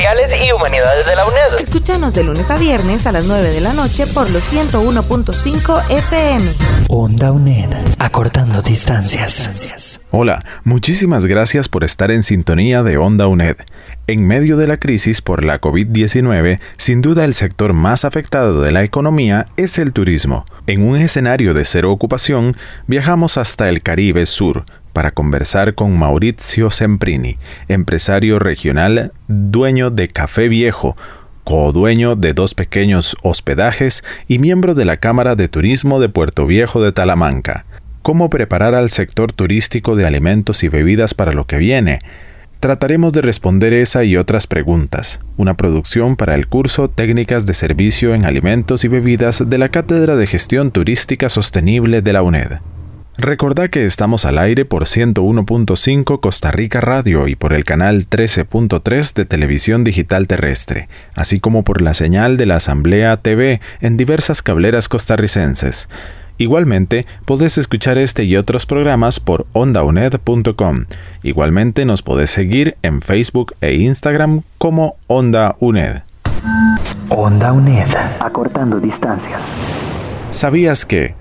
y Humanidades de la UNED. Escúchanos de lunes a viernes a las 9 de la noche por los 101.5 FM. Onda UNED. Acortando distancias. Hola, muchísimas gracias por estar en sintonía de Onda UNED. En medio de la crisis por la COVID-19, sin duda el sector más afectado de la economía es el turismo. En un escenario de cero ocupación, viajamos hasta el Caribe Sur para conversar con Maurizio Semprini, empresario regional, dueño de Café Viejo, co-dueño de dos pequeños hospedajes y miembro de la Cámara de Turismo de Puerto Viejo de Talamanca. ¿Cómo preparar al sector turístico de alimentos y bebidas para lo que viene? Trataremos de responder esa y otras preguntas, una producción para el curso Técnicas de Servicio en Alimentos y Bebidas de la Cátedra de Gestión Turística Sostenible de la UNED. Recordá que estamos al aire por 101.5 Costa Rica Radio y por el canal 13.3 de Televisión Digital Terrestre, así como por la señal de la Asamblea TV en diversas cableras costarricenses. Igualmente, podés escuchar este y otros programas por ondauned.com. Igualmente nos podés seguir en Facebook e Instagram como Onda UNED. Onda UNED. Acortando distancias. ¿Sabías que...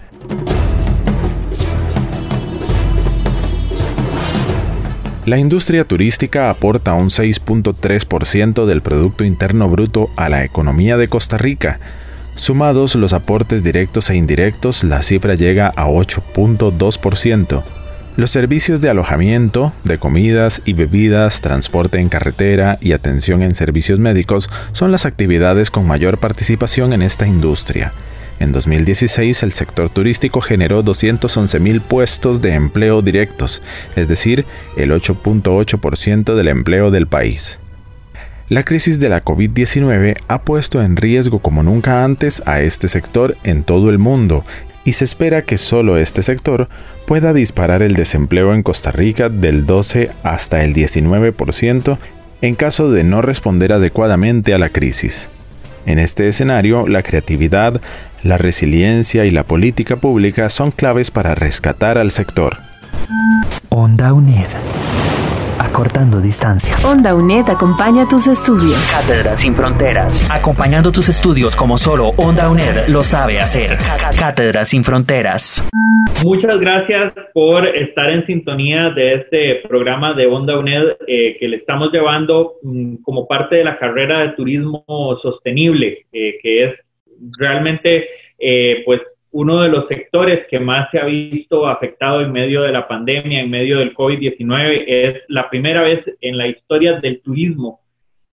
La industria turística aporta un 6.3% del Producto Interno Bruto a la economía de Costa Rica. Sumados los aportes directos e indirectos, la cifra llega a 8.2%. Los servicios de alojamiento, de comidas y bebidas, transporte en carretera y atención en servicios médicos son las actividades con mayor participación en esta industria. En 2016 el sector turístico generó 211 mil puestos de empleo directos, es decir, el 8.8% del empleo del país. La crisis de la COVID-19 ha puesto en riesgo como nunca antes a este sector en todo el mundo y se espera que solo este sector pueda disparar el desempleo en Costa Rica del 12 hasta el 19% en caso de no responder adecuadamente a la crisis. En este escenario, la creatividad, la resiliencia y la política pública son claves para rescatar al sector. Onda UNED. Acortando distancias. Onda UNED acompaña tus estudios. Cátedra sin fronteras. Acompañando tus estudios como solo Onda UNED lo sabe hacer. Cátedra sin fronteras. Muchas gracias por estar en sintonía de este programa de Onda UNED eh, que le estamos llevando mm, como parte de la carrera de turismo sostenible, eh, que es realmente eh, pues uno de los sectores que más se ha visto afectado en medio de la pandemia, en medio del COVID-19, es la primera vez en la historia del turismo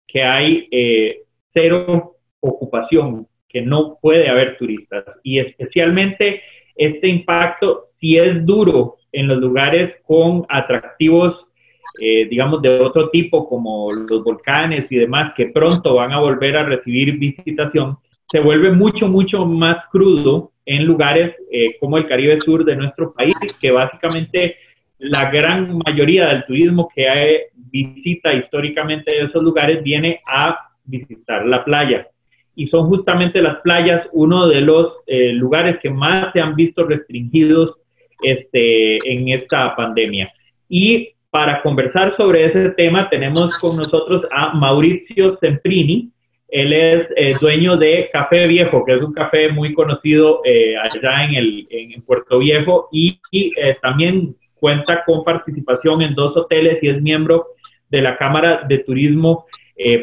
que hay eh, cero ocupación, que no puede haber turistas. Y especialmente este impacto si es duro en los lugares con atractivos, eh, digamos, de otro tipo, como los volcanes y demás, que pronto van a volver a recibir visitación, se vuelve mucho, mucho más crudo en lugares eh, como el Caribe Sur de nuestro país, que básicamente la gran mayoría del turismo que hay, visita históricamente esos lugares viene a visitar la playa. Y son justamente las playas uno de los eh, lugares que más se han visto restringidos este, en esta pandemia. Y para conversar sobre ese tema tenemos con nosotros a Mauricio Semprini, él es eh, dueño de Café Viejo, que es un café muy conocido eh, allá en, el, en Puerto Viejo y, eh, también cuenta con participación en dos hoteles y es miembro de la Cámara de Turismo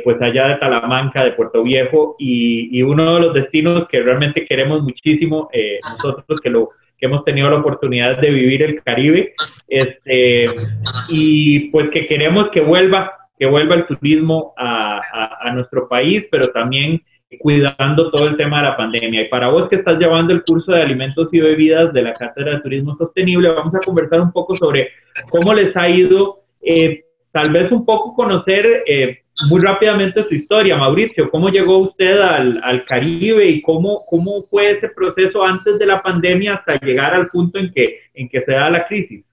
pues allá de Talamanca, de Puerto Viejo y, y, uno de los destinos que realmente queremos muchísimo nosotros que lo que hemos tenido la oportunidad de vivir el Caribe este, y pues que queremos que vuelva que vuelva el turismo a, nuestro país, pero también cuidando todo el tema de la pandemia. Y para vos que estás llevando el curso de alimentos y bebidas de la Cátedra de Turismo Sostenible, vamos a conversar un poco sobre cómo les ha ido eh, tal vez un poco conocer eh, muy rápidamente su historia, Mauricio. ¿Cómo llegó usted al, Caribe y cómo, cómo fue ese proceso antes de la pandemia hasta llegar al punto en que, en que se da la crisis?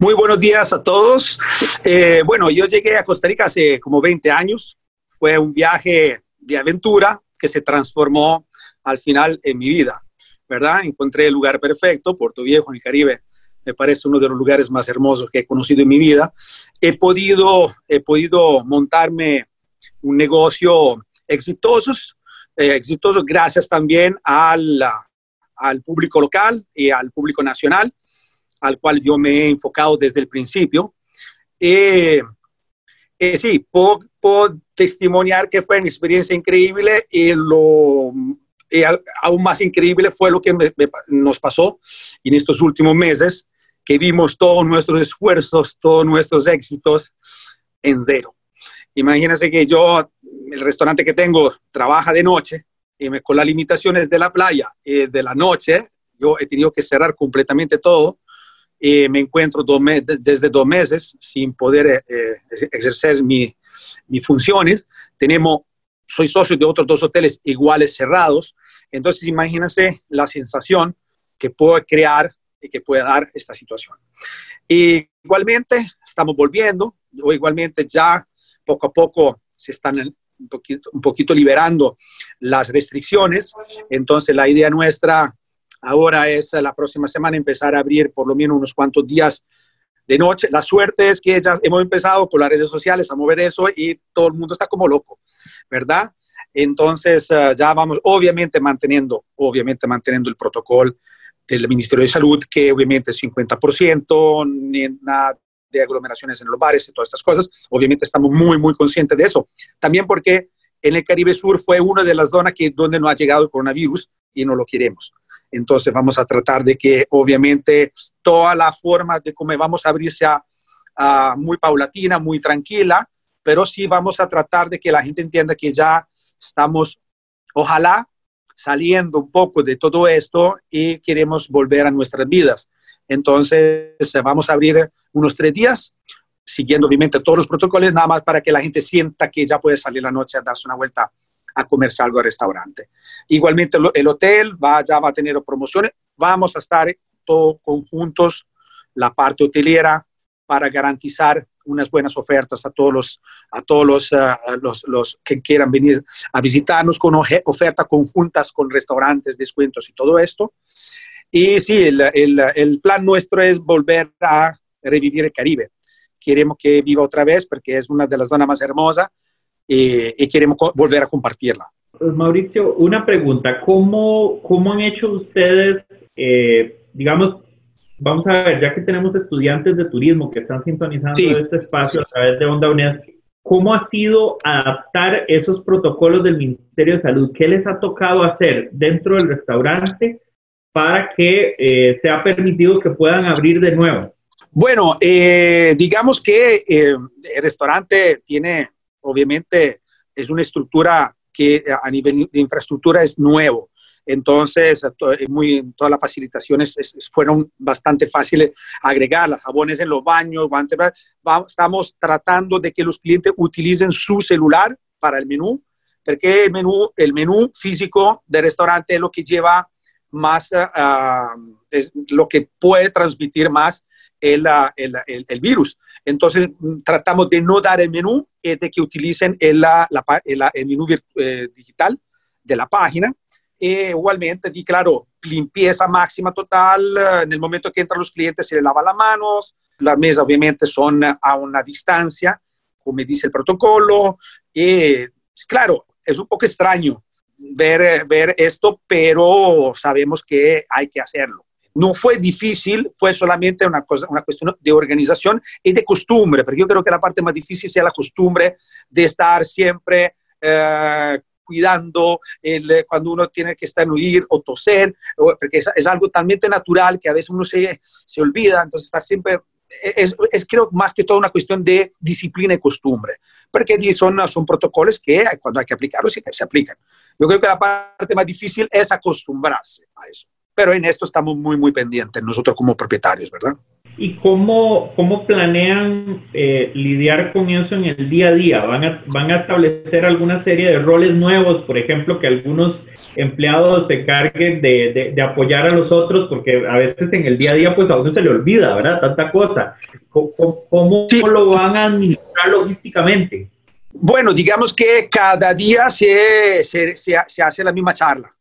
Muy buenos días a todos. Eh, bueno, yo llegué a Costa Rica hace como 20 años. Fue un viaje de aventura que se transformó al final en mi vida, ¿verdad? Encontré el lugar perfecto, Puerto Viejo, en el Caribe, me parece uno de los lugares más hermosos que he conocido en mi vida. He podido, he podido montarme un negocio exitoso, eh, exitoso gracias también al, al público local y al público nacional, al cual yo me he enfocado desde el principio. Eh, eh, sí, puedo, puedo, testimoniar que fue una experiencia increíble y lo aún más increíble fue lo que nos pasó en estos últimos meses, que vimos todos nuestros esfuerzos, todos nuestros éxitos en cero. Imagínense que yo, el restaurante que tengo, trabaja de noche y me, con las limitaciones de la playa y de la noche, yo he tenido que cerrar completamente todo. Y me encuentro desde dos meses sin poder eh, eh, ejercer mis funciones. Tenemos, soy socio de otros dos hoteles iguales cerrados. Entonces, imagínense la sensación que puedo crear que puede dar esta situación. Y igualmente estamos volviendo, o igualmente ya poco a poco se están un poquito liberando las restricciones. Entonces la idea nuestra ahora es la próxima semana empezar a abrir por lo menos unos cuantos días de noche. La suerte es que ya hemos empezado con las redes sociales a mover eso y todo el mundo está como loco, ¿verdad? Entonces eh, ya vamos, obviamente manteniendo, obviamente manteniendo el protocolo del Ministerio de Salud, que obviamente es 50%, ni nada de aglomeraciones en los bares y todas estas cosas. Obviamente estamos muy, muy conscientes de eso. También porque en el Caribe Sur fue una de las zonas que, donde no ha llegado el coronavirus y no lo queremos. Entonces vamos a tratar de que obviamente toda la forma de cómo vamos a abrirse a, muy paulatina, muy tranquila, pero sí vamos a tratar de que la gente entienda que ya estamos, ojalá, saliendo un poco de todo esto y queremos volver a nuestras vidas. Entonces, vamos a abrir unos tres días, siguiendo obviamente todos los protocolos, nada más para que la gente sienta que ya puede salir la noche a darse una vuelta a comerse algo al restaurante. Igualmente, el hotel va, ya va a tener promociones. Vamos a estar todos conjuntos, la parte hotelera, para garantizar unas buenas ofertas a todos los, a todos los, eh, los, los, que quieran venir a visitarnos con ofertas conjuntas con restaurantes, descuentos y todo esto. Y sí, el, el, el, plan nuestro es volver a revivir el Caribe. Queremos que viva otra vez porque es una de las zonas más hermosas y, y queremos volver a compartirla. Pues, Mauricio, una pregunta. ¿Cómo, cómo han hecho ustedes, eh, digamos, vamos a ver, ya que tenemos estudiantes de turismo que están sintonizando este espacio a través de Onda UNED, ¿cómo ha sido adaptar esos protocolos del Ministerio de Salud? ¿Qué les ha tocado hacer dentro del restaurante para que eh, sea permitido que puedan abrir de nuevo? Bueno, eh, digamos que eh, el restaurante tiene, obviamente, es una estructura que a nivel de infraestructura es nuevo. Entonces, muy, todas las facilitaciones fueron bastante fáciles agregar, las jabones en los baños, estamos tratando de que los clientes utilicen su celular para el menú, porque el menú, físico del restaurante es lo que lleva más, ah, es lo que puede transmitir más el, ah, virus. Entonces, tratamos de no dar el menú, de que utilicen el, la, el menú eh, digital de la página. E igualmente, claro, limpieza máxima total, eh, en el momento que entran los clientes se le lava las manos, las mesas obviamente son a una distancia, como dice el protocolo, y claro, es un poco extraño ver, ver esto, pero sabemos que hay que hacerlo. No fue difícil, fue solamente una, cosa, una cuestión de organización y de costumbre, porque yo creo que la parte más difícil sea la costumbre de estar siempre eh, cuidando el, cuando uno tiene que estar en huir o toser, porque es, algo también natural que a veces uno se, se olvida, entonces estar siempre es, creo más que todo una cuestión de disciplina y costumbre, porque son, son protocolos que cuando hay que aplicarlos se aplican. Yo creo que la parte más difícil es acostumbrarse a eso, pero en esto estamos muy, muy pendientes nosotros como propietarios, ¿verdad? ¿Y cómo, cómo planean eh, lidiar con eso en el día a día? ¿Van a, ¿Van a establecer alguna serie de roles nuevos? Por ejemplo, que algunos empleados se carguen de, de, apoyar a los otros, porque a veces en el día a día pues a uno se le olvida, ¿verdad? Tanta cosa. ¿Cómo, cómo lo van a administrar logísticamente? Bueno, digamos que cada día se, se, se, se hace la misma charla.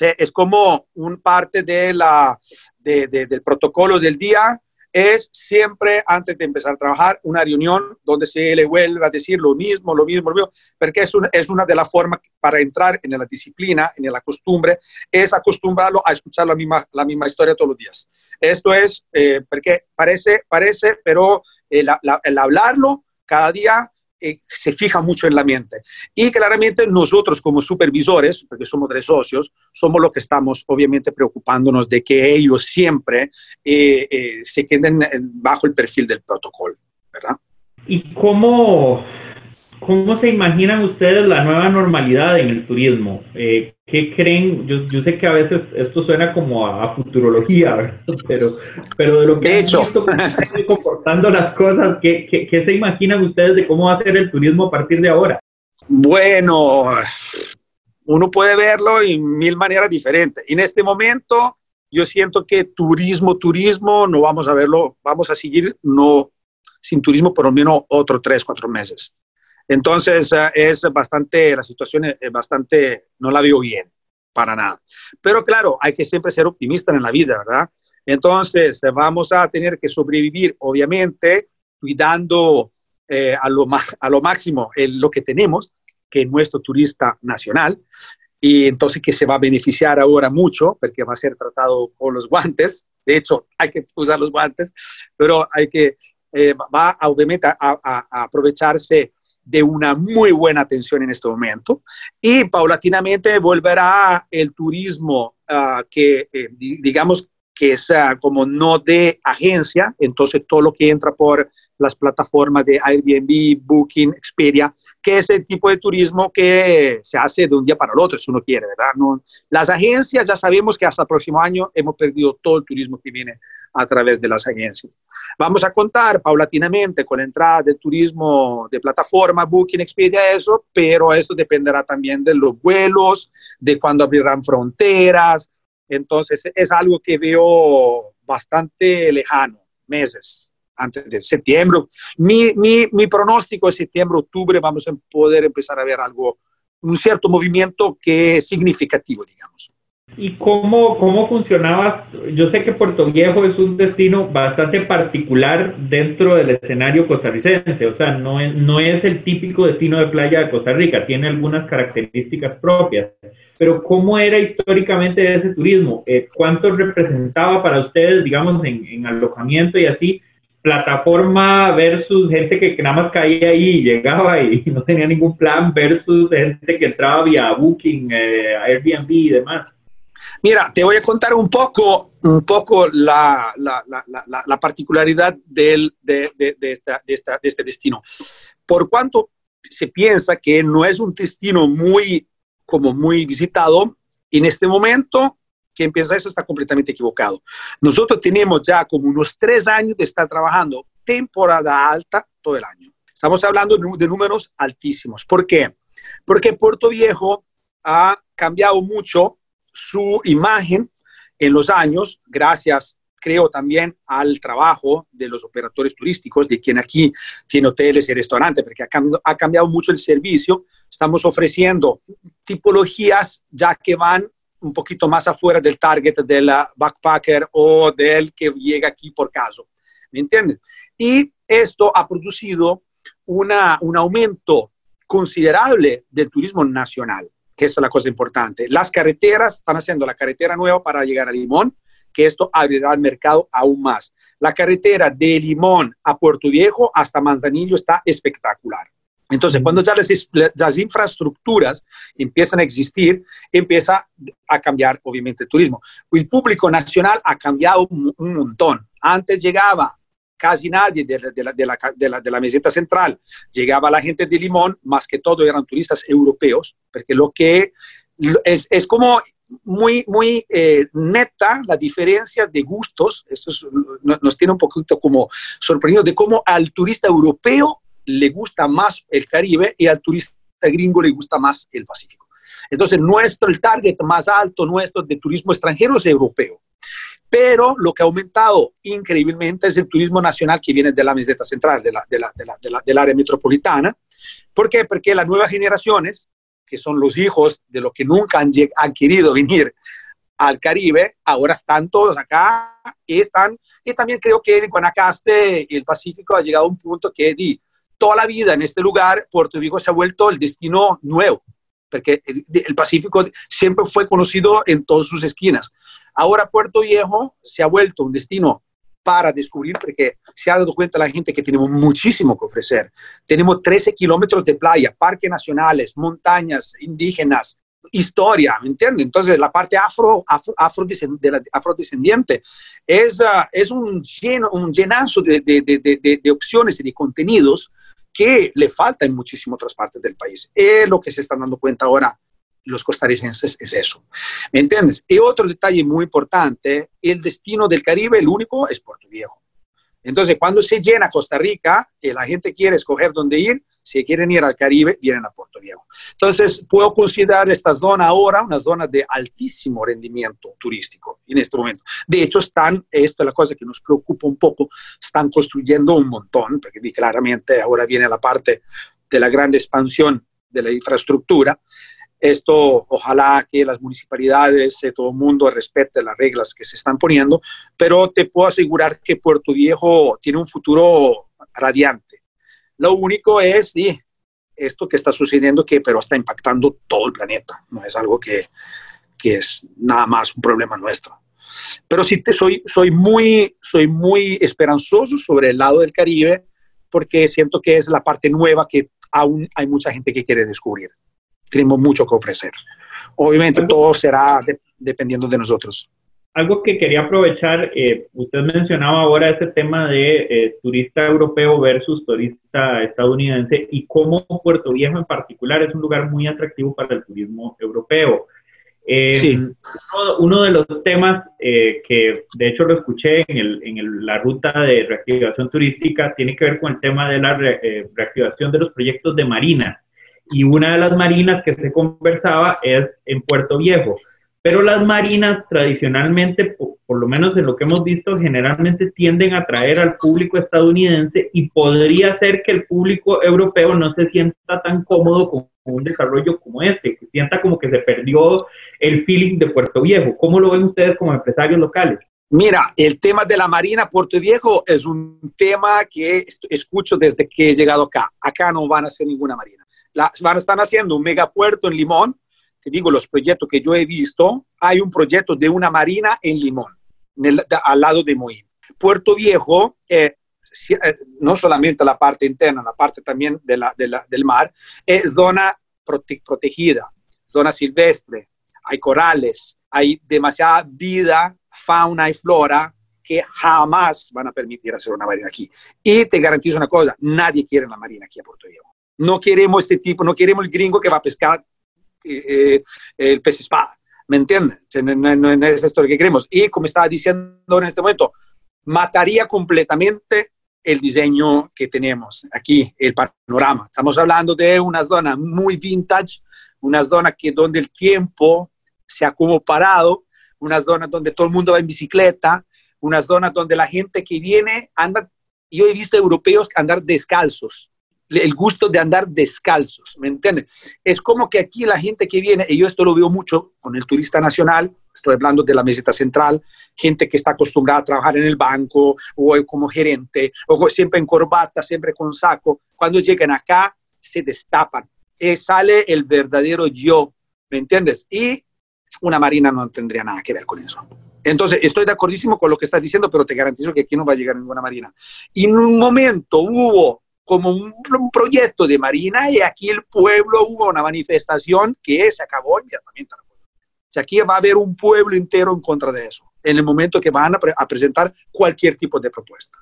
Es como un parte de la, de, del protocolo del día es siempre antes de empezar a trabajar una reunión donde se le vuelve a decir lo mismo, lo mismo, lo mismo, porque es una, es una de las formas para entrar en la disciplina, en la costumbre, es acostumbrarlo a escuchar la misma, la misma historia todos los días. Esto es, eh, porque parece, parece, pero el, el hablarlo cada día eh, se fija mucho en la mente. Y claramente nosotros como supervisores, porque somos tres socios, somos los que estamos obviamente preocupándonos de que ellos siempre eh, eh, se queden bajo el perfil del protocolo, ¿verdad? ¿Y cómo, ¿Cómo se imaginan ustedes la nueva normalidad en el turismo? Eh, ¿Qué creen? Yo, yo, sé que a veces esto suena como a, futurología, pero, pero de lo que de hecho. visto, están comportando las cosas, ¿qué, ¿qué, qué, se imaginan ustedes de cómo va a ser el turismo a partir de ahora? Bueno, uno puede verlo en mil maneras diferentes. En este momento, yo siento que turismo, turismo, no vamos a verlo, vamos a seguir no sin turismo por lo menos otros tres, cuatro meses. Entonces eh, es bastante, la situación es bastante, no la veo bien, para nada. Pero claro, hay que siempre ser optimista en la vida, ¿verdad? Entonces vamos a tener que sobrevivir, obviamente, cuidando eh, a, lo a lo máximo lo que tenemos, que es nuestro turista nacional, y entonces que se va a beneficiar ahora mucho, porque va a ser tratado con los guantes. De hecho, hay que usar los guantes, pero hay que, eh, va obviamente a, a aprovecharse de una muy buena atención en este momento y paulatinamente volverá el turismo uh, que, eh, digamos, que es uh, como no de agencia, entonces todo lo que entra por las plataformas de Airbnb, Booking, Expedia, que es el tipo de turismo que se hace de un día para el otro, si uno quiere, ¿verdad? No, las agencias ya sabemos que hasta el próximo año hemos perdido todo el turismo que viene a través de las agencias. Vamos a contar paulatinamente con la entrada del turismo de plataforma, Booking, Expedia, eso, pero esto dependerá también de los vuelos, de cuándo abrirán fronteras. Entonces, es algo que veo bastante lejano, meses antes de septiembre. Mi, mi, mi pronóstico es septiembre, octubre, vamos a poder empezar a ver algo, un cierto movimiento que es significativo, digamos. ¿Y cómo, cómo funcionaba? Yo sé que Puerto Viejo es un destino bastante particular dentro del escenario costarricense, o sea, no es, no es el típico destino de playa de Costa Rica, tiene algunas características propias, pero ¿cómo era históricamente ese turismo? Eh, ¿Cuánto representaba para ustedes, digamos, en, en, alojamiento y así, plataforma versus gente que, nada más caía ahí y llegaba y no tenía ningún plan versus gente que entraba vía Booking, eh, Airbnb y demás? Mira, te voy a contar un poco, un poco la, la, la, la particularidad del, de, de, de, esta, esta, de este destino. Por cuanto se piensa que no es un destino muy, como muy visitado, en este momento que empieza eso está completamente equivocado. Nosotros tenemos ya como unos tres años de estar trabajando temporada alta todo el año. Estamos hablando de números altísimos. ¿Por qué? Porque Puerto Viejo ha cambiado mucho su imagen en los años, gracias, creo, también al trabajo de los operadores turísticos, de quien aquí tiene hoteles y restaurantes, porque ha cambiado, mucho el servicio. Estamos ofreciendo tipologías ya que van un poquito más afuera del target del backpacker o del que llega aquí por caso. ¿Me entiendes? Y esto ha producido una, un aumento considerable del turismo nacional que esto es la cosa importante. Las carreteras están haciendo la carretera nueva para llegar a Limón, que esto abrirá el mercado aún más. La carretera de Limón a Puerto Viejo hasta Manzanillo está espectacular. Entonces, cuando ya las, infraestructuras empiezan a existir, empieza a cambiar, obviamente, el turismo. El público nacional ha cambiado un montón. Antes llegaba casi nadie de la, meseta central. Llegaba la gente de Limón, más que todo eran turistas europeos, porque lo que es, es como muy, muy eh, neta la diferencia de gustos. Esto nos, tiene un poquito como sorprendido de cómo al turista europeo le gusta más el Caribe y al turista gringo le gusta más el Pacífico. Entonces, nuestro, el target más alto nuestro de turismo extranjero es europeo. Pero lo que ha aumentado increíblemente es el turismo nacional que viene de la meseta central, de la, de la, de la, del área metropolitana. ¿Por qué? Porque las nuevas generaciones que son los hijos de los que nunca han, han querido venir al Caribe, ahora están todos acá y están, y también creo que en Guanacaste y el Pacífico ha llegado a un punto que di, toda la vida en este lugar, Puerto Rico se ha vuelto el destino nuevo, porque el, el, Pacífico siempre fue conocido en todas sus esquinas. Ahora Puerto Viejo se ha vuelto un destino para descubrir, porque se ha dado cuenta la gente que tenemos muchísimo que ofrecer. Tenemos 13 kilómetros de playa, parques nacionales, montañas indígenas, historia, ¿me entiendes? Entonces, la parte afro, afro, afrodescendiente es, uh, es un, lleno, un llenazo de, de, de, de, opciones y de contenidos que le falta en muchísimas otras partes del país. Es lo que se están dando cuenta ahora los costarricenses es eso. ¿Me entiendes? Y otro detalle muy importante, el destino del Caribe, el único, es Puerto Viejo. Entonces, cuando se llena Costa Rica la gente quiere escoger dónde ir, si quieren ir al Caribe, vienen a Puerto Viejo. Entonces, puedo considerar esta zona ahora una zona de altísimo rendimiento turístico en este momento. De hecho, están, esto es la cosa que nos preocupa un poco, están construyendo un montón, porque claramente ahora viene la parte de la gran expansión de la infraestructura. Esto, ojalá que las municipalidades, eh, todo el mundo respete las reglas que se están poniendo, pero te puedo asegurar que Puerto Viejo tiene un futuro radiante. Lo único es, sí, esto que está sucediendo, que pero está impactando todo el planeta, no es algo que, que es nada más un problema nuestro. Pero sí te soy, soy, muy, soy muy esperanzoso sobre el lado del Caribe, porque siento que es la parte nueva que aún hay mucha gente que quiere descubrir tenemos mucho que ofrecer. Obviamente todo será dependiendo de nosotros. Algo que quería aprovechar, eh, usted mencionaba ahora ese tema de eh, turista europeo versus turista estadounidense y cómo Puerto Viejo en particular es un lugar muy atractivo para el turismo europeo. Eh, sí. uno, de los temas que de hecho lo escuché en, el, en la ruta de reactivación turística tiene que ver con el tema de la reactivación de los proyectos de marina y una de las marinas que se conversaba es en Puerto Viejo. Pero las marinas tradicionalmente, por, lo menos en lo que hemos visto, generalmente tienden a atraer al público estadounidense y podría ser que el público europeo no se sienta tan cómodo con un desarrollo como este, que sienta como que se perdió el feeling de Puerto Viejo. ¿Cómo lo ven ustedes como empresarios locales? Mira, el tema de la Marina Puerto Viejo es un tema que escucho desde que he llegado acá. Acá no van a hacer ninguna marina van, están haciendo un megapuerto en Limón. Te digo, los proyectos que yo he visto, hay un proyecto de una marina en Limón, al lado de Moín. Puerto Viejo, eh, eh, no solamente la parte interna, la parte también de la, del mar, es zona protegida, zona silvestre, hay corales, hay demasiada vida, fauna y flora que jamás van a permitir hacer una marina aquí. Y te garantizo una cosa, nadie quiere la marina aquí a Puerto Viejo. No queremos este tipo, no queremos el gringo que va a pescar eh, eh, el pez espada. ¿Me entiendes? No, es esto lo que queremos. Y como estaba diciendo en este momento, mataría completamente el diseño que tenemos aquí, el panorama. Estamos hablando de una zona muy vintage, una zona que donde el tiempo se ha como parado, una zona donde todo el mundo va en bicicleta, una zona donde la gente que viene anda, yo he visto europeos andar descalzos, el gusto de andar descalzos, ¿me entiendes? Es como que aquí la gente que viene, y yo esto lo veo mucho con el turista nacional, estoy hablando de la meseta central, gente que está acostumbrada a trabajar en el banco o como gerente, o siempre en corbata, siempre con saco, cuando llegan acá se destapan, y sale el verdadero yo, ¿me entiendes? Y una marina no tendría nada que ver con eso. Entonces, estoy de acordísimo con lo que estás diciendo, pero te garantizo que aquí no va a llegar ninguna marina. En un momento hubo como un, proyecto de Marina y aquí el pueblo hubo una manifestación que se acabó inmediatamente. O sea, aquí va a haber un pueblo entero en contra de eso, en el momento que van a, presentar cualquier tipo de propuesta.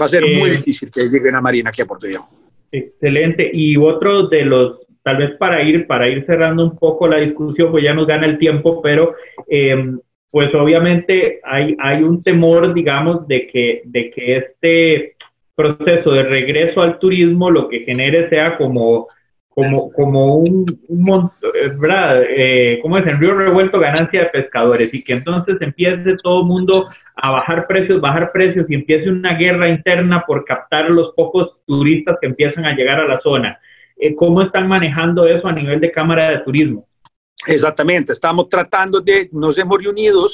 Va a ser muy eh, difícil que llegue una Marina aquí a Puerto Viejo. Excelente. Y otro de los tal vez para ir, para ir cerrando un poco la discusión, pues ya nos gana el tiempo, pero em, pues obviamente hay, hay un temor, digamos, de que, de que este proceso de regreso al turismo lo que genere sea como como, como un, un eh, ¿verdad? Eh, ¿Cómo es? En Río Revuelto, ganancia de pescadores y que entonces empiece todo el mundo a bajar precios, bajar precios y empiece una guerra interna por captar los pocos turistas que empiezan a llegar a la zona. Eh, ¿Cómo están manejando eso a nivel de Cámara de Turismo? Exactamente, estamos tratando de, nos hemos reunido,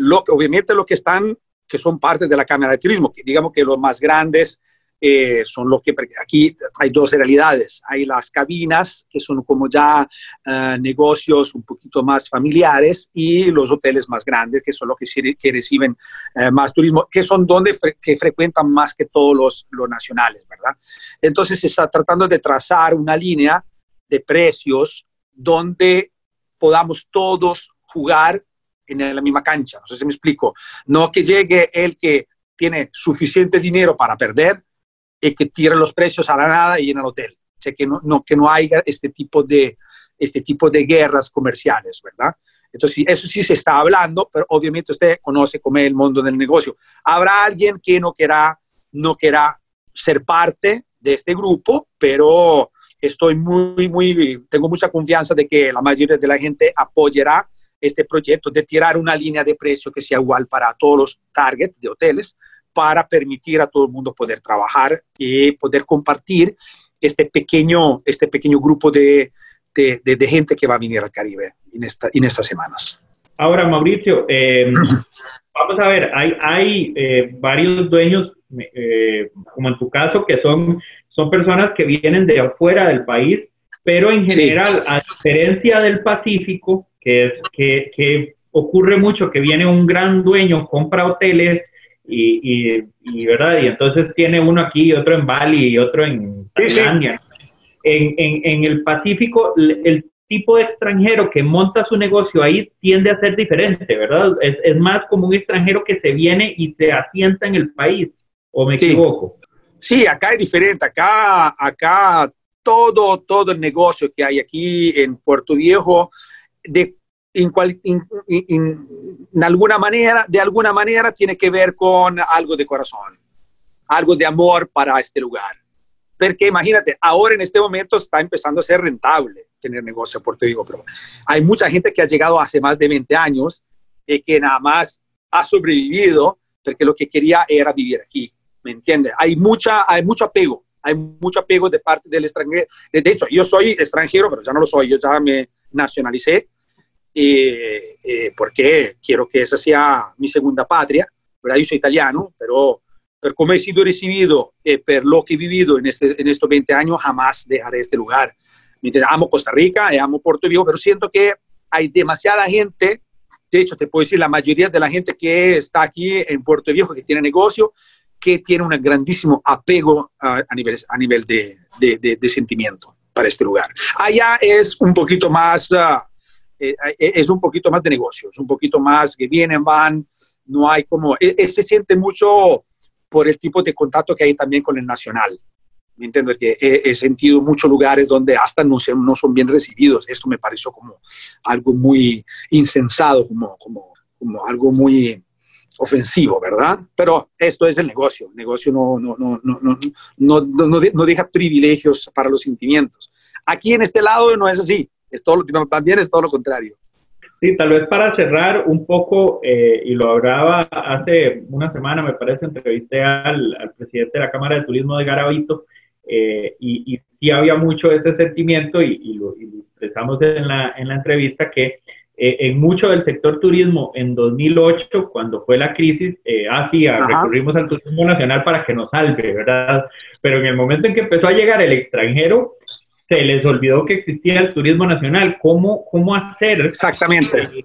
lo, obviamente lo que están, que son parte de la Cámara de Turismo, que digamos que los más grandes eh, son los que aquí hay dos realidades. Hay las cabinas, que son como ya eh, negocios un poquito más familiares, y los hoteles más grandes, que son los que, reciben eh, más turismo, que son donde que frecuentan más que todos los, los nacionales, ¿verdad? Entonces se está tratando de trazar una línea de precios donde podamos todos jugar en la misma cancha. No sé si me explico. No que llegue el que tiene suficiente dinero para perder y que tire los precios a la nada y en el hotel. O sea, que no, no, que no haya este tipo, de, este tipo de guerras comerciales, ¿verdad? Entonces, eso sí se está hablando, pero obviamente usted conoce cómo es el mundo del negocio. Habrá alguien que no quiera, no quiera ser parte de este grupo, pero estoy muy, muy, tengo mucha confianza de que la mayoría de la gente apoyará este proyecto de tirar una línea de precio que sea igual para todos los targets de hoteles, para permitir a todo el mundo poder trabajar y poder compartir este pequeño, este pequeño grupo de, de, de, gente que va a venir al Caribe en, esta, en estas semanas. Ahora, Mauricio, eh, vamos a ver, hay, hay eh, varios dueños, eh, como en tu caso, que son, son personas que vienen de afuera del país, pero en general, a diferencia del Pacífico, que es que, que ocurre mucho que viene un gran dueño, compra hoteles, y, y, ¿verdad? Y entonces tiene uno aquí y otro en Bali y otro en Tailandia. En, en, en, el Pacífico, el tipo de extranjero que monta su negocio ahí tiende a ser diferente, ¿verdad? Es, es más como un extranjero que se viene y se asienta en el país, ¿o me equivoco? Sí, acá es diferente. Acá, acá todo, todo el negocio que hay aquí en Puerto Viejo, de en, cual, en, alguna manera, de alguna manera tiene que ver con algo de corazón, algo de amor para este lugar. Porque imagínate, ahora en este momento está empezando a ser rentable tener negocio en Puerto Rico, pero hay mucha gente que ha llegado hace más de 20 años y que nada más ha sobrevivido porque lo que quería era vivir aquí, ¿me entiendes? Hay, mucha, hay mucho apego, hay mucho apego de parte del extranjero. De hecho, yo soy extranjero, pero ya no lo soy, yo ya me nacionalicé eh, eh, porque quiero que esa sea mi segunda patria, ¿verdad? Yo soy italiano, pero, pero como he sido recibido eh, por lo que he vivido en, este, en estos 20 años, jamás dejaré este lugar. Amo Costa Rica, amo Puerto Rico, pero siento que hay demasiada gente, de hecho te puedo decir, la mayoría de la gente que está aquí en Puerto Viejo, que tiene negocio, que tiene un grandísimo apego a, a nivel, a nivel de, de, de, sentimiento para este lugar. Allá es un poquito más... Uh, eh, eh, es un poquito más de negocios, un poquito más que vienen, van, no hay como, e, e, se siente mucho por el tipo de contacto que hay también con el nacional. ¿Me entiendes? Que he, sentido muchos lugares donde hasta no, no son bien recibidos. Esto me pareció como algo muy insensado, como, como, como algo muy ofensivo, ¿verdad? Pero esto es el negocio. El negocio no, no, no, no, no, no, no, deja privilegios para los sentimientos. Aquí en este lado no es así es todo, también es todo lo contrario. Sí, tal vez para cerrar un poco, eh, y lo hablaba hace una semana, me parece, entrevisté al, al presidente de la Cámara de Turismo de Garavito, eh, y, y, sí había mucho ese sentimiento, y, y, lo, expresamos en la, en la entrevista, que eh, en mucho del sector turismo en 2008, cuando fue la crisis, eh, ah, recurrimos al turismo nacional para que nos salve, ¿verdad? Pero en el momento en que empezó a llegar el extranjero, se les olvidó que existía el turismo nacional. ¿Cómo, cómo hacer Exactamente.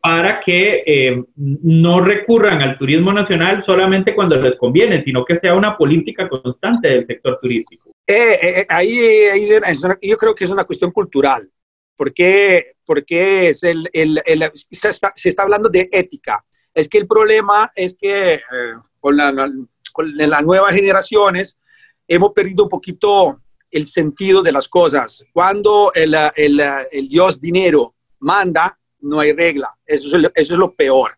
para que eh, no recurran al turismo nacional solamente cuando les conviene, sino que sea una política constante del sector turístico? Eh, eh, ahí, yo creo que es una cuestión cultural. Porque porque es el, el, se, está, hablando de ética. Es que el problema es que con, la, con las nuevas generaciones hemos perdido un poquito el sentido de las cosas. Cuando el, el, el Dios dinero manda, no hay regla. Eso es, eso es lo peor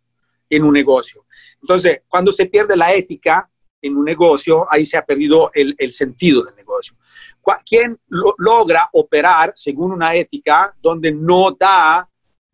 en un negocio. Entonces, cuando se pierde la ética en un negocio, ahí se ha perdido el, el sentido del negocio. ¿Quién lo, logra operar según una ética donde no da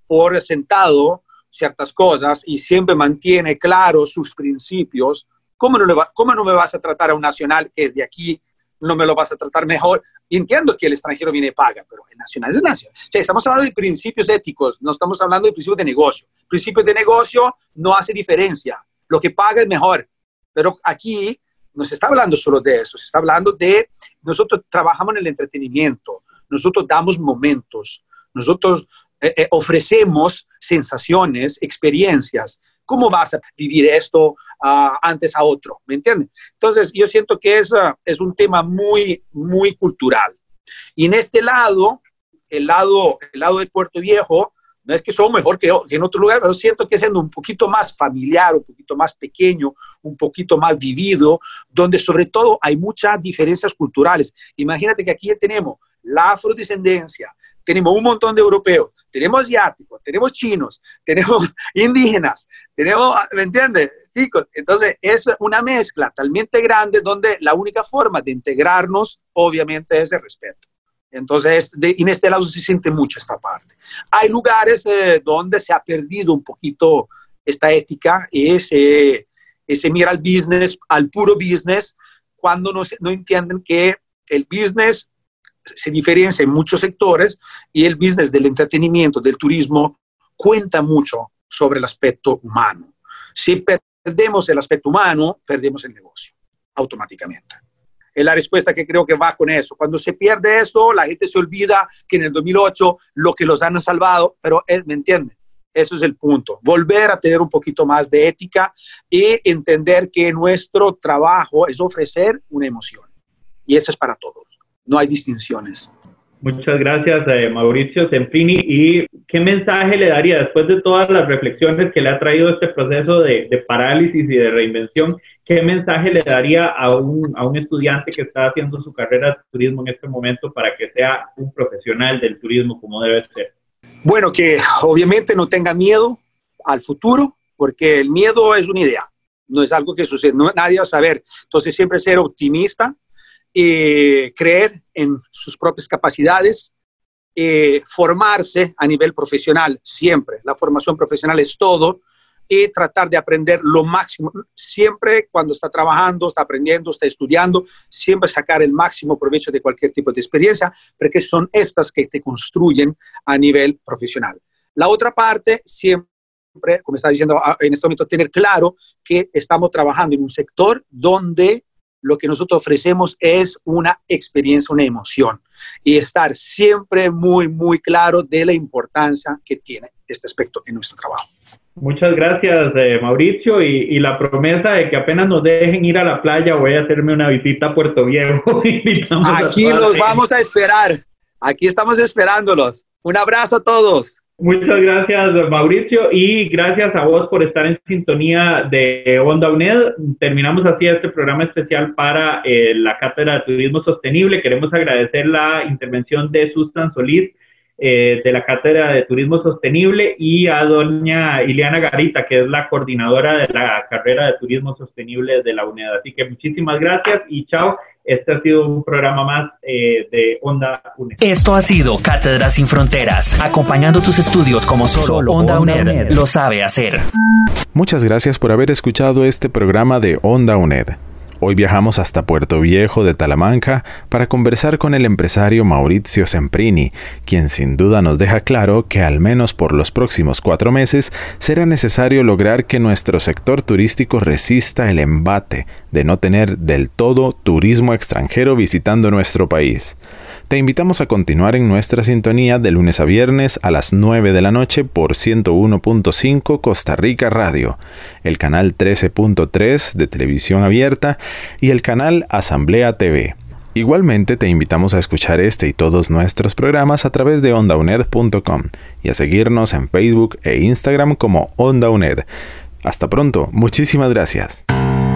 por sentado ciertas cosas y siempre mantiene claros sus principios, ¿cómo no, le va, ¿cómo no me vas a tratar a un nacional que es de aquí? No me lo vas a tratar mejor. entiendo que el extranjero viene y paga, pero el nacional es nacional. O sea, estamos hablando de principios éticos, no estamos hablando de principios de negocio. Principios de negocio no hace diferencia. Lo que paga es mejor. Pero aquí no se está hablando solo de eso, se está hablando de nosotros trabajamos en el entretenimiento, nosotros damos momentos, nosotros eh, eh, ofrecemos sensaciones, experiencias. ¿Cómo vas a vivir esto uh, antes a otro? ¿Me entiendes? Entonces, yo siento que es, uh, es un tema muy, muy cultural. Y en este lado, el lado, el lado de Puerto Viejo, no es que son mejor que, en otro lugar, pero siento que siendo un poquito más familiar, un poquito más pequeño, un poquito más vivido, donde sobre todo hay muchas diferencias culturales. Imagínate que aquí tenemos la afrodescendencia, tenemos un montón de europeos, tenemos asiáticos, tenemos chinos, tenemos indígenas, tenemos, ¿me entiendes? Entonces es una mezcla talmente grande donde la única forma de integrarnos obviamente es el respeto. Entonces, en este lado se siente mucho esta parte. Hay lugares eh, donde se ha perdido un poquito esta ética y se, se mira al business, al puro business, cuando no, no entienden que el business se diferencia en muchos sectores y el business del entretenimiento, del turismo, cuenta mucho sobre el aspecto humano. Si perdemos el aspecto humano, perdemos el negocio automáticamente. Es la respuesta que creo que va con eso. Cuando se pierde esto, la gente se olvida que en el 2008 lo que los han salvado, pero es, ¿me entienden? Eso es el punto. Volver a tener un poquito más de ética y entender que nuestro trabajo es ofrecer una emoción. Y eso es para todos no hay distinciones. Muchas gracias, eh, Mauricio Semprini. ¿Y qué mensaje le daría después de todas las reflexiones que le ha traído este proceso de, parálisis y de reinvención? ¿Qué mensaje le daría a un, a un, estudiante que está haciendo su carrera de turismo en este momento para que sea un profesional del turismo como debe ser? Bueno, que obviamente no tenga miedo al futuro, porque el miedo es una idea, no es algo que sucede, nadie va a saber. Entonces, siempre ser optimista, eh, creer en sus propias capacidades, eh, formarse a nivel profesional siempre. La formación profesional es todo y tratar de aprender lo máximo. Siempre cuando está trabajando, está aprendiendo, está estudiando, siempre sacar el máximo provecho de cualquier tipo de experiencia, porque son estas que te construyen a nivel profesional. La otra parte, siempre como está diciendo ah, en este momento, tener claro que estamos trabajando en un sector donde lo que nosotros ofrecemos es una experiencia, una emoción y estar siempre muy, muy claro de la importancia que tiene este aspecto en nuestro trabajo. Muchas gracias, eh, Mauricio, y, la promesa de que apenas nos dejen ir a la playa, voy a hacerme una visita a Puerto Viejo. Aquí los vamos a esperar. Aquí estamos esperándolos. Un abrazo a todos. Muchas gracias, Mauricio, y gracias a vos por estar en sintonía de Onda UNED. Terminamos así este programa especial para eh, la Cátedra de Turismo Sostenible. Queremos agradecer la intervención de Susan Solís, eh, de la Cátedra de Turismo Sostenible, y a doña Ileana Garita, que es la coordinadora de la carrera de Turismo Sostenible de la UNED. Así que muchísimas gracias y chao. Este ha sido un programa más eh, de Onda UNED. Esto ha sido Cátedra Sin Fronteras, acompañando tus estudios como solo, Onda, UNED, lo sabe hacer. Muchas gracias por haber escuchado este programa de Onda UNED. Hoy viajamos hasta Puerto Viejo de Talamanca para conversar con el empresario Maurizio Semprini, quien sin duda nos deja claro que al menos por los próximos cuatro meses será necesario lograr que nuestro sector turístico resista el embate de no tener del todo turismo extranjero visitando nuestro país. Te invitamos a continuar en nuestra sintonía de lunes a viernes a las 9 de la noche por 101.5 Costa Rica Radio, el canal 13.3 de televisión abierta y el canal Asamblea TV. Igualmente te invitamos a escuchar este y todos nuestros programas a través de ondauned.com y a seguirnos en Facebook e Instagram como Onda Hasta pronto, muchísimas gracias.